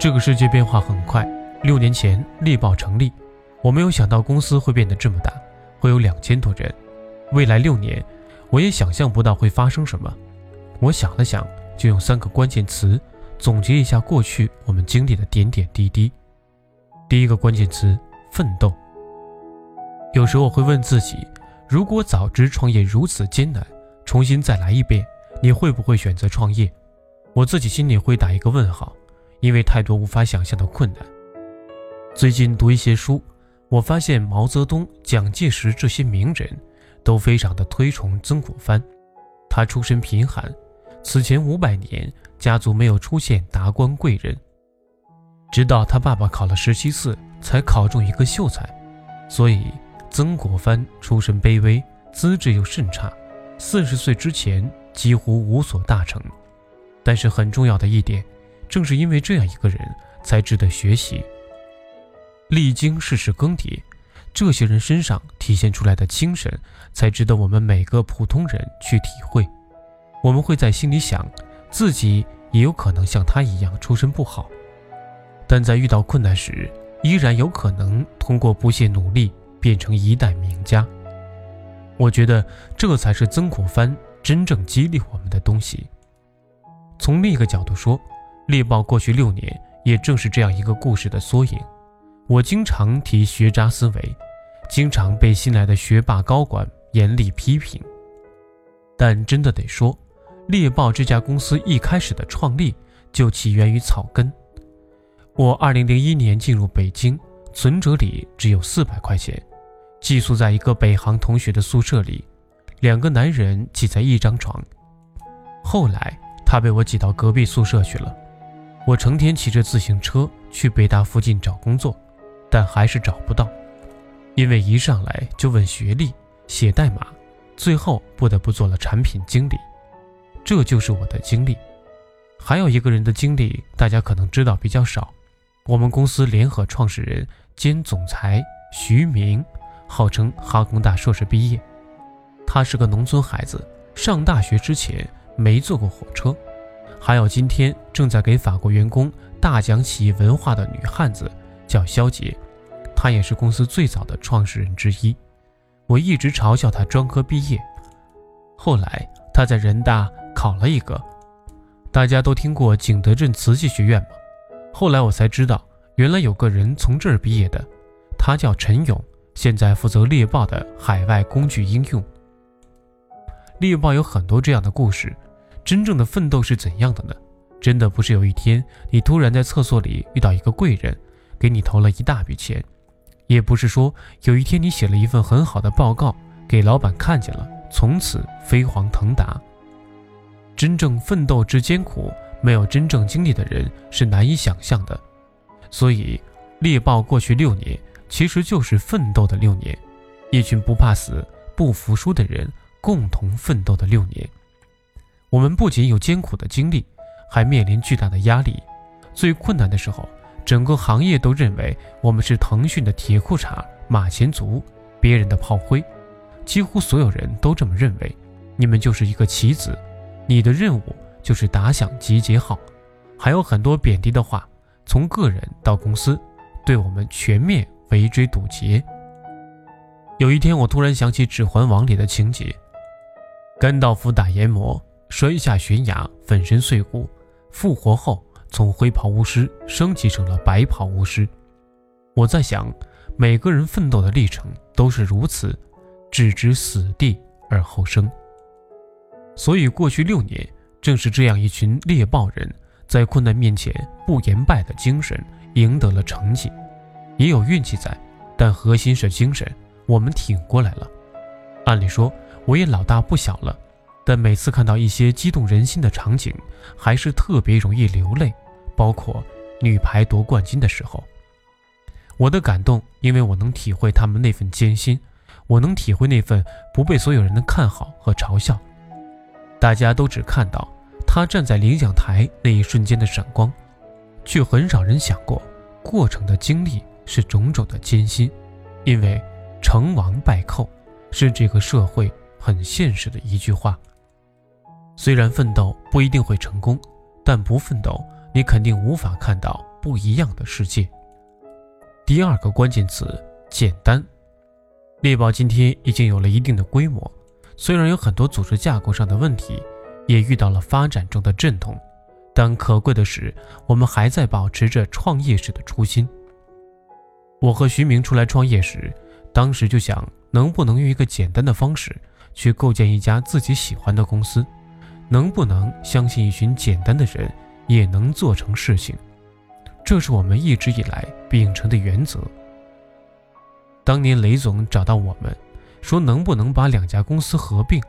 这个世界变化很快。六年前猎豹成立，我没有想到公司会变得这么大，会有两千多人。未来六年，我也想象不到会发生什么。我想了想，就用三个关键词总结一下过去我们经历的点点滴滴。第一个关键词：奋斗。有时候我会问自己，如果早知创业如此艰难，重新再来一遍，你会不会选择创业？我自己心里会打一个问号，因为太多无法想象的困难。最近读一些书，我发现毛泽东、蒋介石这些名人都非常的推崇曾国藩。他出身贫寒，此前五百年家族没有出现达官贵人，直到他爸爸考了十七次才考中一个秀才，所以曾国藩出身卑微，资质又甚差，四十岁之前几乎无所大成。但是很重要的一点，正是因为这样一个人，才值得学习。历经世事更迭，这些人身上体现出来的精神，才值得我们每个普通人去体会。我们会在心里想，自己也有可能像他一样出身不好，但在遇到困难时，依然有可能通过不懈努力变成一代名家。我觉得这才是曾国藩真正激励我们的东西。从另一个角度说，猎豹过去六年也正是这样一个故事的缩影。我经常提学渣思维，经常被新来的学霸高管严厉批评。但真的得说，猎豹这家公司一开始的创立就起源于草根。我2001年进入北京，存折里只有四百块钱，寄宿在一个北航同学的宿舍里，两个男人挤在一张床。后来他被我挤到隔壁宿舍去了。我成天骑着自行车去北大附近找工作。但还是找不到，因为一上来就问学历、写代码，最后不得不做了产品经理。这就是我的经历。还有一个人的经历，大家可能知道比较少。我们公司联合创始人兼总裁徐明，号称哈工大硕士毕业。他是个农村孩子，上大学之前没坐过火车。还有今天正在给法国员工大讲企业文化的女汉子。叫肖杰，她也是公司最早的创始人之一。我一直嘲笑她专科毕业。后来她在人大考了一个，大家都听过景德镇瓷器学院吗？后来我才知道，原来有个人从这儿毕业的，他叫陈勇，现在负责猎豹的海外工具应用。猎豹有很多这样的故事，真正的奋斗是怎样的呢？真的不是有一天你突然在厕所里遇到一个贵人。给你投了一大笔钱，也不是说有一天你写了一份很好的报告给老板看见了，从此飞黄腾达。真正奋斗之艰苦，没有真正经历的人是难以想象的。所以，猎豹过去六年其实就是奋斗的六年，一群不怕死、不服输的人共同奋斗的六年。我们不仅有艰苦的经历，还面临巨大的压力，最困难的时候。整个行业都认为我们是腾讯的铁裤衩、马前卒，别人的炮灰，几乎所有人都这么认为。你们就是一个棋子，你的任务就是打响集结号，还有很多贬低的话，从个人到公司，对我们全面围追堵截。有一天，我突然想起《指环王》里的情节：甘道夫打炎魔，摔下悬崖，粉身碎骨，复活后。从灰袍巫师升级成了白袍巫师，我在想，每个人奋斗的历程都是如此，置之死地而后生。所以，过去六年，正是这样一群猎豹人，在困难面前不言败的精神，赢得了成绩。也有运气在，但核心是精神，我们挺过来了。按理说，我也老大不小了。但每次看到一些激动人心的场景，还是特别容易流泪。包括女排夺冠军的时候，我的感动，因为我能体会他们那份艰辛，我能体会那份不被所有人的看好和嘲笑。大家都只看到他站在领奖台那一瞬间的闪光，却很少人想过过程的经历是种种的艰辛。因为成王败寇是这个社会很现实的一句话。虽然奋斗不一定会成功，但不奋斗，你肯定无法看到不一样的世界。第二个关键词：简单。猎豹今天已经有了一定的规模，虽然有很多组织架构上的问题，也遇到了发展中的阵痛，但可贵的是，我们还在保持着创业时的初心。我和徐明出来创业时，当时就想，能不能用一个简单的方式去构建一家自己喜欢的公司？能不能相信一群简单的人也能做成事情？这是我们一直以来秉承的原则。当年雷总找到我们，说能不能把两家公司合并？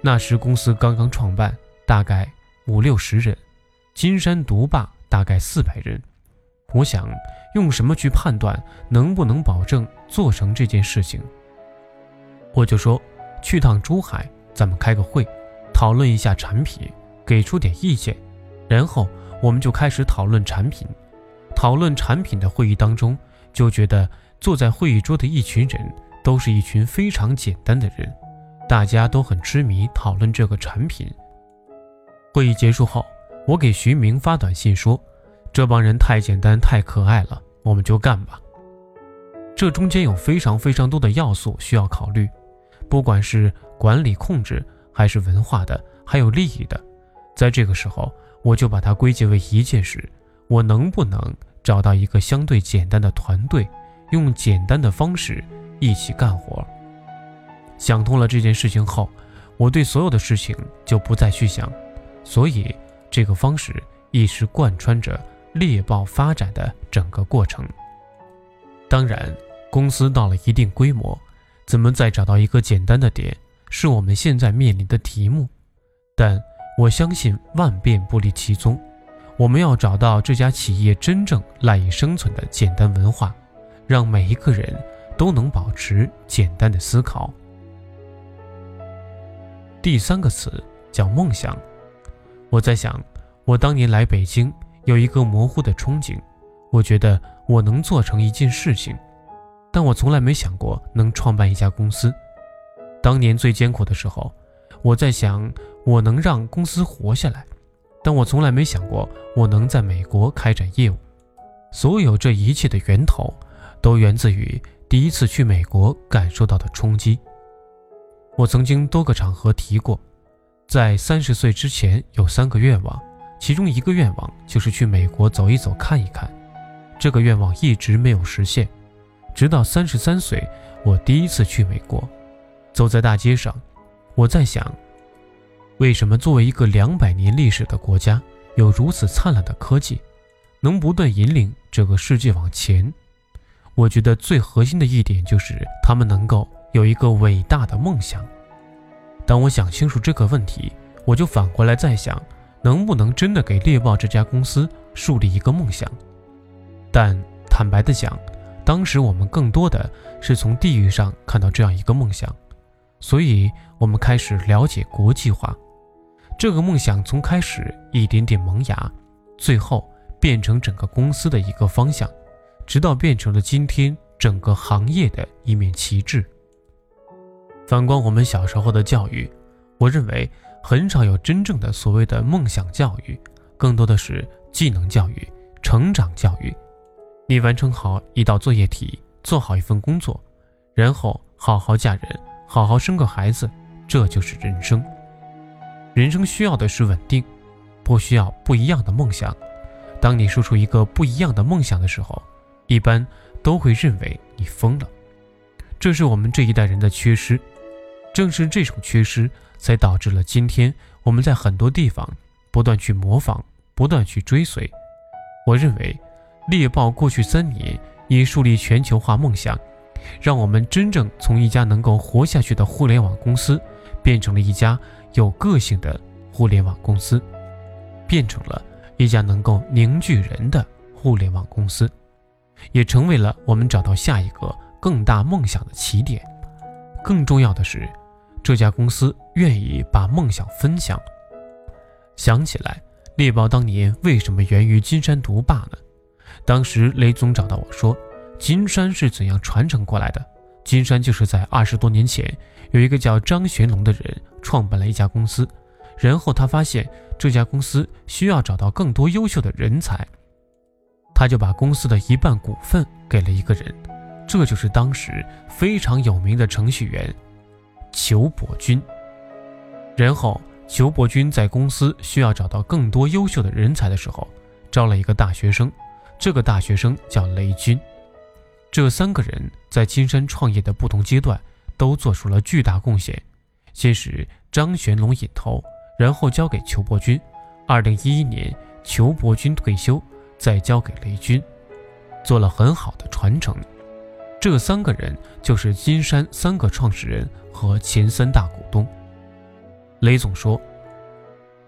那时公司刚刚创办，大概五六十人，金山独霸大概四百人。我想用什么去判断能不能保证做成这件事情？我就说去趟珠海，咱们开个会，讨论一下产品，给出点意见，然后我们就开始讨论产品。讨论产品的会议当中，就觉得坐在会议桌的一群人都是一群非常简单的人，大家都很痴迷讨论这个产品。会议结束后，我给徐明发短信说。这帮人太简单太可爱了，我们就干吧。这中间有非常非常多的要素需要考虑，不管是管理控制，还是文化的，还有利益的。在这个时候，我就把它归结为一件事：我能不能找到一个相对简单的团队，用简单的方式一起干活？想通了这件事情后，我对所有的事情就不再去想，所以这个方式一直贯穿着。猎豹发展的整个过程。当然，公司到了一定规模，怎么再找到一个简单的点，是我们现在面临的题目。但我相信万变不离其宗，我们要找到这家企业真正赖以生存的简单文化，让每一个人都能保持简单的思考。第三个词叫梦想。我在想，我当年来北京。有一个模糊的憧憬，我觉得我能做成一件事情，但我从来没想过能创办一家公司。当年最艰苦的时候，我在想我能让公司活下来，但我从来没想过我能在美国开展业务。所有这一切的源头，都源自于第一次去美国感受到的冲击。我曾经多个场合提过，在三十岁之前有三个愿望。其中一个愿望就是去美国走一走、看一看，这个愿望一直没有实现，直到三十三岁，我第一次去美国，走在大街上，我在想，为什么作为一个两百年历史的国家，有如此灿烂的科技，能不断引领这个世界往前？我觉得最核心的一点就是他们能够有一个伟大的梦想。当我想清楚这个问题，我就反过来在想。能不能真的给猎豹这家公司树立一个梦想？但坦白的讲，当时我们更多的是从地域上看到这样一个梦想，所以我们开始了解国际化。这个梦想从开始一点点萌芽，最后变成整个公司的一个方向，直到变成了今天整个行业的一面旗帜。反观我们小时候的教育，我认为。很少有真正的所谓的梦想教育，更多的是技能教育、成长教育。你完成好一道作业题，做好一份工作，然后好好嫁人，好好生个孩子，这就是人生。人生需要的是稳定，不需要不一样的梦想。当你说出一个不一样的梦想的时候，一般都会认为你疯了。这是我们这一代人的缺失，正是这种缺失。才导致了今天我们在很多地方不断去模仿，不断去追随。我认为，猎豹过去三年以树立全球化梦想，让我们真正从一家能够活下去的互联网公司，变成了一家有个性的互联网公司，变成了一家能够凝聚人的互联网公司，也成为了我们找到下一个更大梦想的起点。更重要的是。这家公司愿意把梦想分享。想起来，猎豹当年为什么源于金山独霸呢？当时雷总找到我说，金山是怎样传承过来的？金山就是在二十多年前，有一个叫张玄龙的人创办了一家公司，然后他发现这家公司需要找到更多优秀的人才，他就把公司的一半股份给了一个人，这就是当时非常有名的程序员裘伯君。然后，裘伯君在公司需要找到更多优秀的人才的时候，招了一个大学生，这个大学生叫雷军。这三个人在金山创业的不同阶段都做出了巨大贡献。先是张玄龙引头，然后交给裘伯君。二零一一年，裘伯君退休，再交给雷军，做了很好的传承。这三个人就是金山三个创始人和前三大股东。雷总说：“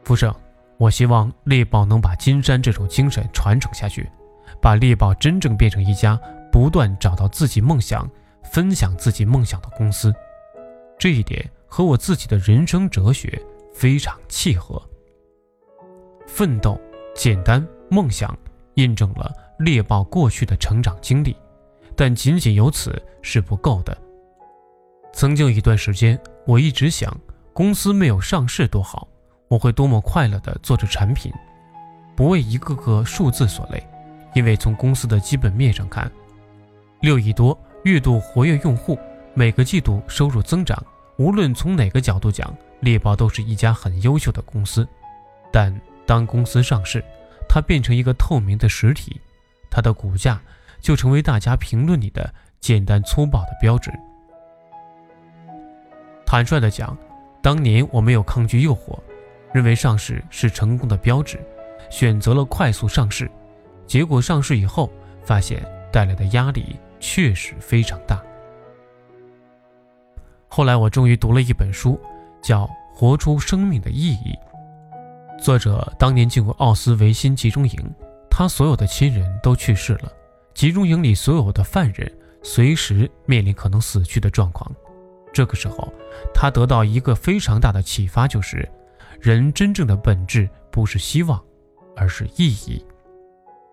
福盛，我希望猎豹能把金山这种精神传承下去，把猎豹真正变成一家不断找到自己梦想、分享自己梦想的公司。这一点和我自己的人生哲学非常契合。奋斗、简单、梦想，印证了猎豹过去的成长经历，但仅仅有此是不够的。曾经有一段时间，我一直想。”公司没有上市多好，我会多么快乐地做着产品，不为一个个数字所累。因为从公司的基本面上看，六亿多月度活跃用户，每个季度收入增长，无论从哪个角度讲，猎豹都是一家很优秀的公司。但当公司上市，它变成一个透明的实体，它的股价就成为大家评论里的简单粗暴的标志。坦率的讲。当年我没有抗拒诱惑，认为上市是成功的标志，选择了快速上市。结果上市以后，发现带来的压力确实非常大。后来我终于读了一本书，叫《活出生命的意义》。作者当年进过奥斯维辛集中营，他所有的亲人都去世了，集中营里所有的犯人随时面临可能死去的状况。这个时候，他得到一个非常大的启发，就是人真正的本质不是希望，而是意义。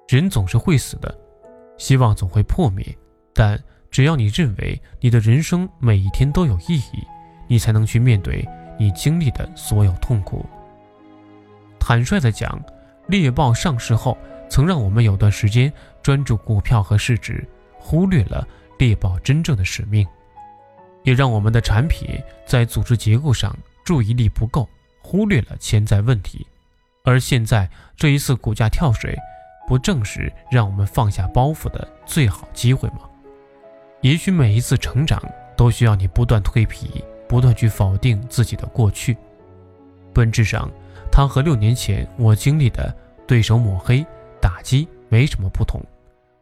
人总是会死的，希望总会破灭，但只要你认为你的人生每一天都有意义，你才能去面对你经历的所有痛苦。坦率的讲，猎豹上市后，曾让我们有段时间专注股票和市值，忽略了猎豹真正的使命。也让我们的产品在组织结构上注意力不够，忽略了潜在问题。而现在这一次股价跳水，不正是让我们放下包袱的最好机会吗？也许每一次成长都需要你不断蜕皮，不断去否定自己的过去。本质上，它和六年前我经历的对手抹黑、打击没什么不同。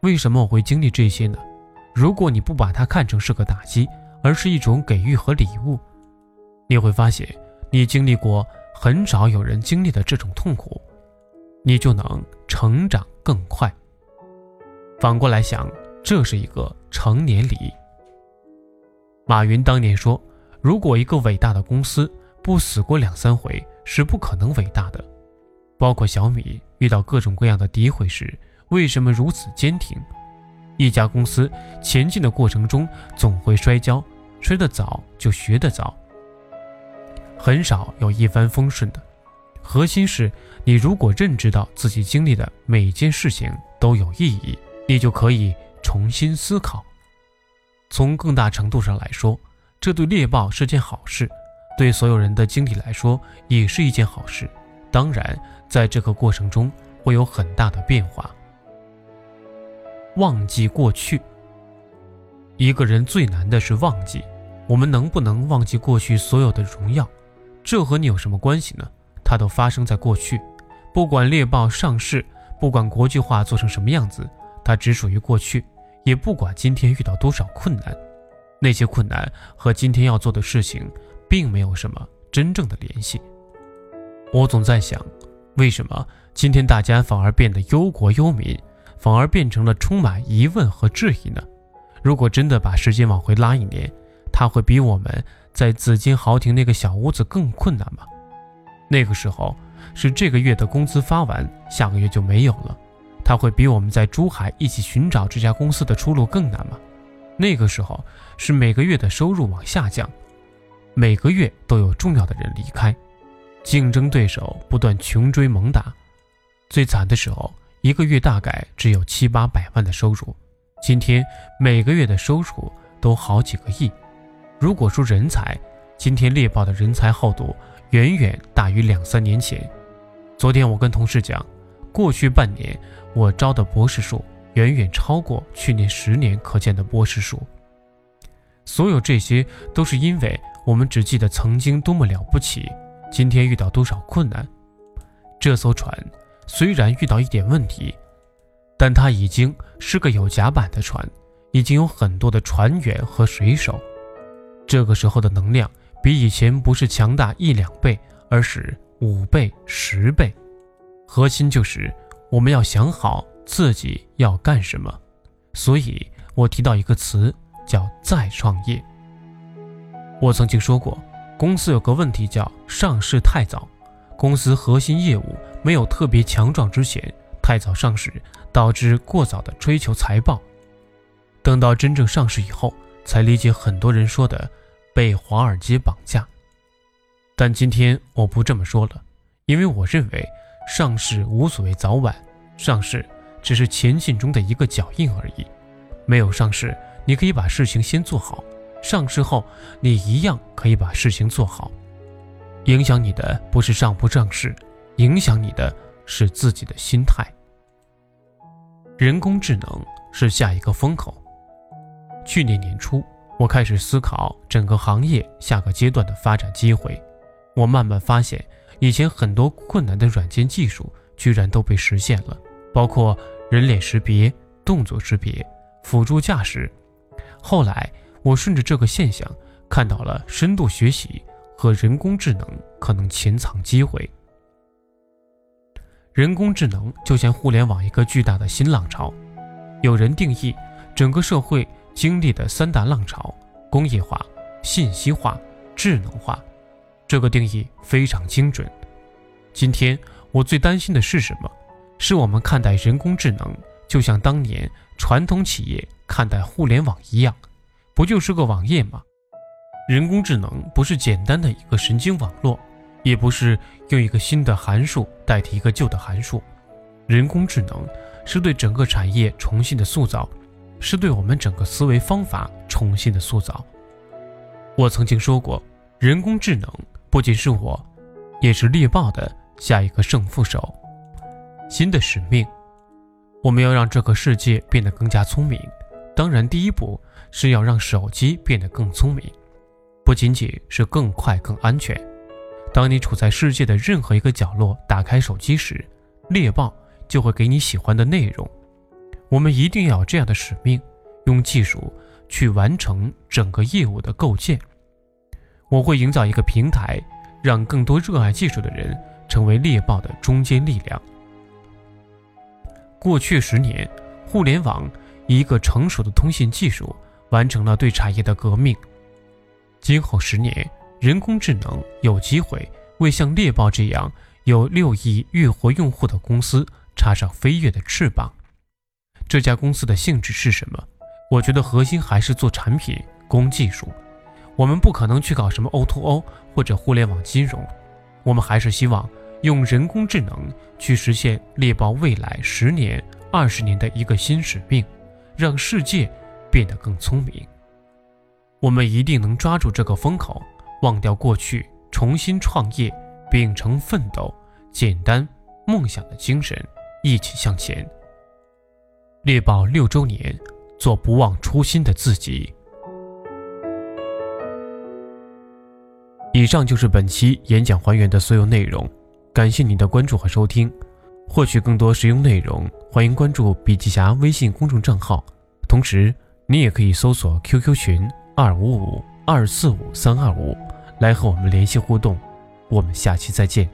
为什么我会经历这些呢？如果你不把它看成是个打击，而是一种给予和礼物，你会发现，你经历过很少有人经历的这种痛苦，你就能成长更快。反过来想，这是一个成年礼。马云当年说：“如果一个伟大的公司不死过两三回，是不可能伟大的。”包括小米遇到各种各样的诋毁时，为什么如此坚挺？一家公司前进的过程中总会摔跤，摔得早就学得早，很少有一帆风顺的。核心是你如果认知到自己经历的每件事情都有意义，你就可以重新思考。从更大程度上来说，这对猎豹是件好事，对所有人的经历来说也是一件好事。当然，在这个过程中会有很大的变化。忘记过去。一个人最难的是忘记。我们能不能忘记过去所有的荣耀？这和你有什么关系呢？它都发生在过去。不管猎豹上市，不管国际化做成什么样子，它只属于过去。也不管今天遇到多少困难，那些困难和今天要做的事情，并没有什么真正的联系。我总在想，为什么今天大家反而变得忧国忧民？反而变成了充满疑问和质疑呢？如果真的把时间往回拉一年，他会比我们在紫金豪庭那个小屋子更困难吗？那个时候是这个月的工资发完，下个月就没有了。他会比我们在珠海一起寻找这家公司的出路更难吗？那个时候是每个月的收入往下降，每个月都有重要的人离开，竞争对手不断穷追猛打，最惨的时候。一个月大概只有七八百万的收入，今天每个月的收入都好几个亿。如果说人才，今天猎豹的人才厚度远远大于两三年前。昨天我跟同事讲，过去半年我招的博士数远远超过去年十年可见的博士数。所有这些都是因为我们只记得曾经多么了不起，今天遇到多少困难。这艘船虽然遇到一点问题，但它已经是个有甲板的船，已经有很多的船员和水手。这个时候的能量比以前不是强大一两倍，而是五倍、十倍。核心就是我们要想好自己要干什么。所以我提到一个词。叫再创业。我曾经说过，公司有个问题叫上市太早，公司核心业务没有特别强壮之前，太早上市导致过早的追求财报，等到真正上市以后，才理解很多人说的被华尔街绑架。但今天我不这么说了，因为我认为上市无所谓早晚，上市只是前进中的一个脚印而已，没有上市。你可以把事情先做好，上市后你一样可以把事情做好。影响你的不是上不上市，影响你的是自己的心态。人工智能是下一个风口。去年年初，我开始思考整个行业下个阶段的发展机会。我慢慢发现，以前很多困难的软件技术居然都被实现了，包括人脸识别、动作识别、辅助驾驶。后来，我顺着这个现象看到了深度学习和人工智能可能潜藏机会。人工智能就像互联网一个巨大的新浪潮，有人定义整个社会经历的三大浪潮：工业化、信息化、智能化。这个定义非常精准。今天我最担心的是什么？是我们看待人工智能，就像当年传统企业。看待互联网一样，不就是个网页吗？人工智能不是简单的一个神经网络，也不是用一个新的函数代替一个旧的函数。人工智能是对整个产业重新的塑造，是对我们整个思维方法重新的塑造。我曾经说过，人工智能不仅是我，也是猎豹的下一个胜负手。新的使命，我们要让这个世界变得更加聪明。当然，第一步是要让手机变得更聪明，不仅仅是更快、更安全。当你处在世界的任何一个角落，打开手机时，猎豹就会给你喜欢的内容。我们一定要有这样的使命，用技术去完成整个业务的构建。我会营造一个平台，让更多热爱技术的人成为猎豹的中坚力量。过去十年，互联网。一个成熟的通信技术完成了对产业的革命。今后十年，人工智能有机会为像猎豹这样有六亿月活用户的公司插上飞跃的翅膀。这家公司的性质是什么？我觉得核心还是做产品、供技术。我们不可能去搞什么 O2O 或者互联网金融，我们还是希望用人工智能去实现猎豹未来十年、二十年的一个新使命。让世界变得更聪明，我们一定能抓住这个风口，忘掉过去，重新创业，秉承奋斗、简单、梦想的精神，一起向前。猎豹六周年，做不忘初心的自己。以上就是本期演讲还原的所有内容，感谢您的关注和收听。获取更多实用内容，欢迎关注笔记侠微信公众账号。同时，你也可以搜索 QQ 群二五五二四五三二五来和我们联系互动。我们下期再见。